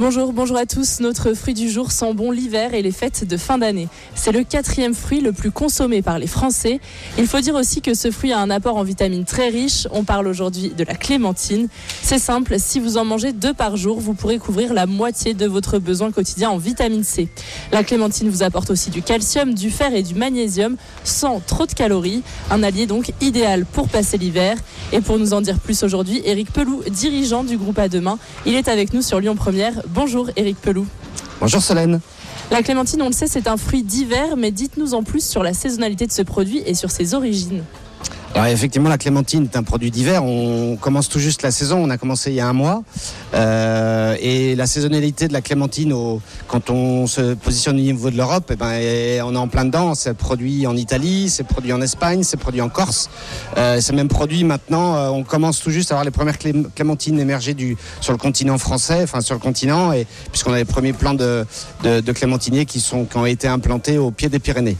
Bonjour, bonjour à tous. Notre fruit du jour sent bon l'hiver et les fêtes de fin d'année. C'est le quatrième fruit le plus consommé par les Français. Il faut dire aussi que ce fruit a un apport en vitamines très riche. On parle aujourd'hui de la clémentine. C'est simple, si vous en mangez deux par jour, vous pourrez couvrir la moitié de votre besoin quotidien en vitamine C. La clémentine vous apporte aussi du calcium, du fer et du magnésium sans trop de calories. Un allié donc idéal pour passer l'hiver. Et pour nous en dire plus aujourd'hui, Éric Pelou, dirigeant du groupe à demain, il est avec nous sur Lyon Première. Bonjour Éric Pelou. Bonjour Solène. La clémentine, on le sait, c'est un fruit d'hiver, mais dites-nous en plus sur la saisonnalité de ce produit et sur ses origines. Effectivement, la clémentine est un produit d'hiver. On commence tout juste la saison. On a commencé il y a un mois. Euh, et la saisonnalité de la clémentine, quand on se positionne au niveau de l'Europe, eh ben, on est en plein dedans. C'est produit en Italie, c'est produit en Espagne, c'est produit en Corse. Euh, c'est même produit maintenant. Euh, on commence tout juste à avoir les premières clémentines émerger du, sur le continent français, enfin sur le continent, puisqu'on a les premiers plants de, clémentiniers qui ont été implantés au pied des Pyrénées.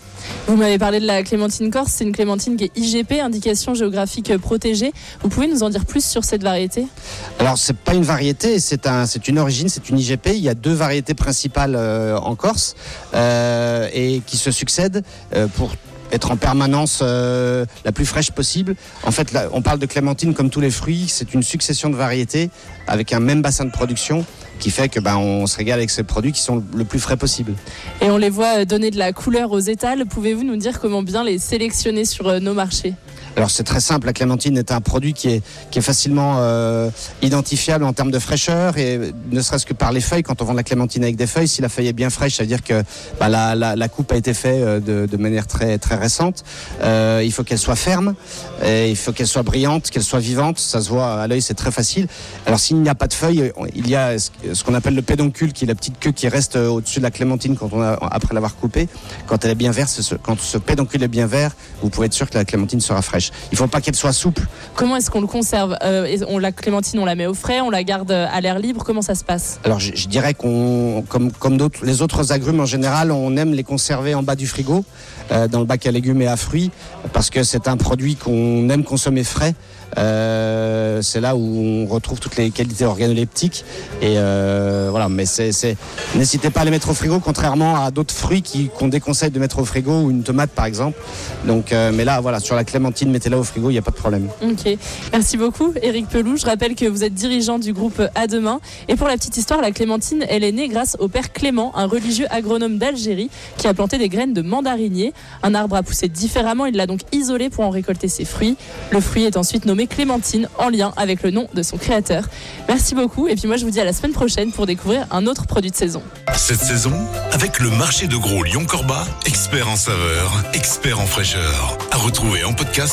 Vous m'avez parlé de la clémentine corse, c'est une clémentine qui est IGP, indication géographique protégée. Vous pouvez nous en dire plus sur cette variété? Alors c'est pas une variété, c'est un, une origine, c'est une IGP. Il y a deux variétés principales euh, en Corse euh, et qui se succèdent euh, pour être en permanence euh, la plus fraîche possible. En fait, là, on parle de clémentine comme tous les fruits, c'est une succession de variétés avec un même bassin de production qui fait que ben, on se régale avec ces produits qui sont le plus frais possible. Et on les voit donner de la couleur aux étals. Pouvez-vous nous dire comment bien les sélectionner sur nos marchés? Alors c'est très simple, la clémentine est un produit qui est, facilement euh, identifiable en termes de fraîcheur et ne serait-ce que par les feuilles, quand on vend la clémentine avec des feuilles, si la feuille est bien fraîche, ça veut dire que bah, la, coupe a été faite euh, de, de manière très, récente. Euh, il faut qu'elle soit ferme, et il faut qu'elle soit brillante, qu'elle soit vivante, ça se voit à l'œil, c'est très facile. Alors s'il n'y a pas de feuilles, il y a ce qu'on appelle le pédoncule, qui est la petite queue qui reste au-dessus de la clémentine après l'avoir coupée. Quand elle est bien verte, quand ce pédoncule est bien vert, vous pouvez être sûr que la clémentine sera fraîche. Il faut pas qu'elle soit souple. Comment est-ce qu'on le conserve? Euh, on, La clémentine, on la met au frais, on la garde à l'air libre. Comment ça se passe? Alors je, je dirais qu'on, comme, comme les autres agrumes en général, on aime les conserver en bas du frigo, euh, dans le bac à légumes et à fruits, parce que c'est un produit qu'on aime consommer frais. Euh, c'est là où on retrouve toutes les qualités organoleptiques. Et euh, voilà, mais c'est, n'hésitez pas à les mettre au frigo, contrairement à d'autres fruits qui, qu'on déconseille de mettre au frigo, ou une tomate par exemple. Donc, euh, mais là, voilà, sur la clémentine, mettez-la au frigo, il n'y a pas de problème. Ok, merci beaucoup, Eric Pelou. Je rappelle que vous êtes dirigeant du groupe À Demain. Et pour la petite histoire, la clémentine, elle est née grâce au père Clément, un religieux agronome d'Algérie, qui a planté des graines de mandarinier. Un arbre a poussé différemment, il l'a donc isolé pour en récolter ses fruits. Le fruit est ensuite nommé Clémentine en lien avec le nom de son créateur. Merci beaucoup et puis moi je vous dis à la semaine prochaine pour découvrir un autre produit de saison. Cette saison, avec le marché de gros Lyon-Corba, expert en saveur, expert en fraîcheur. À retrouver en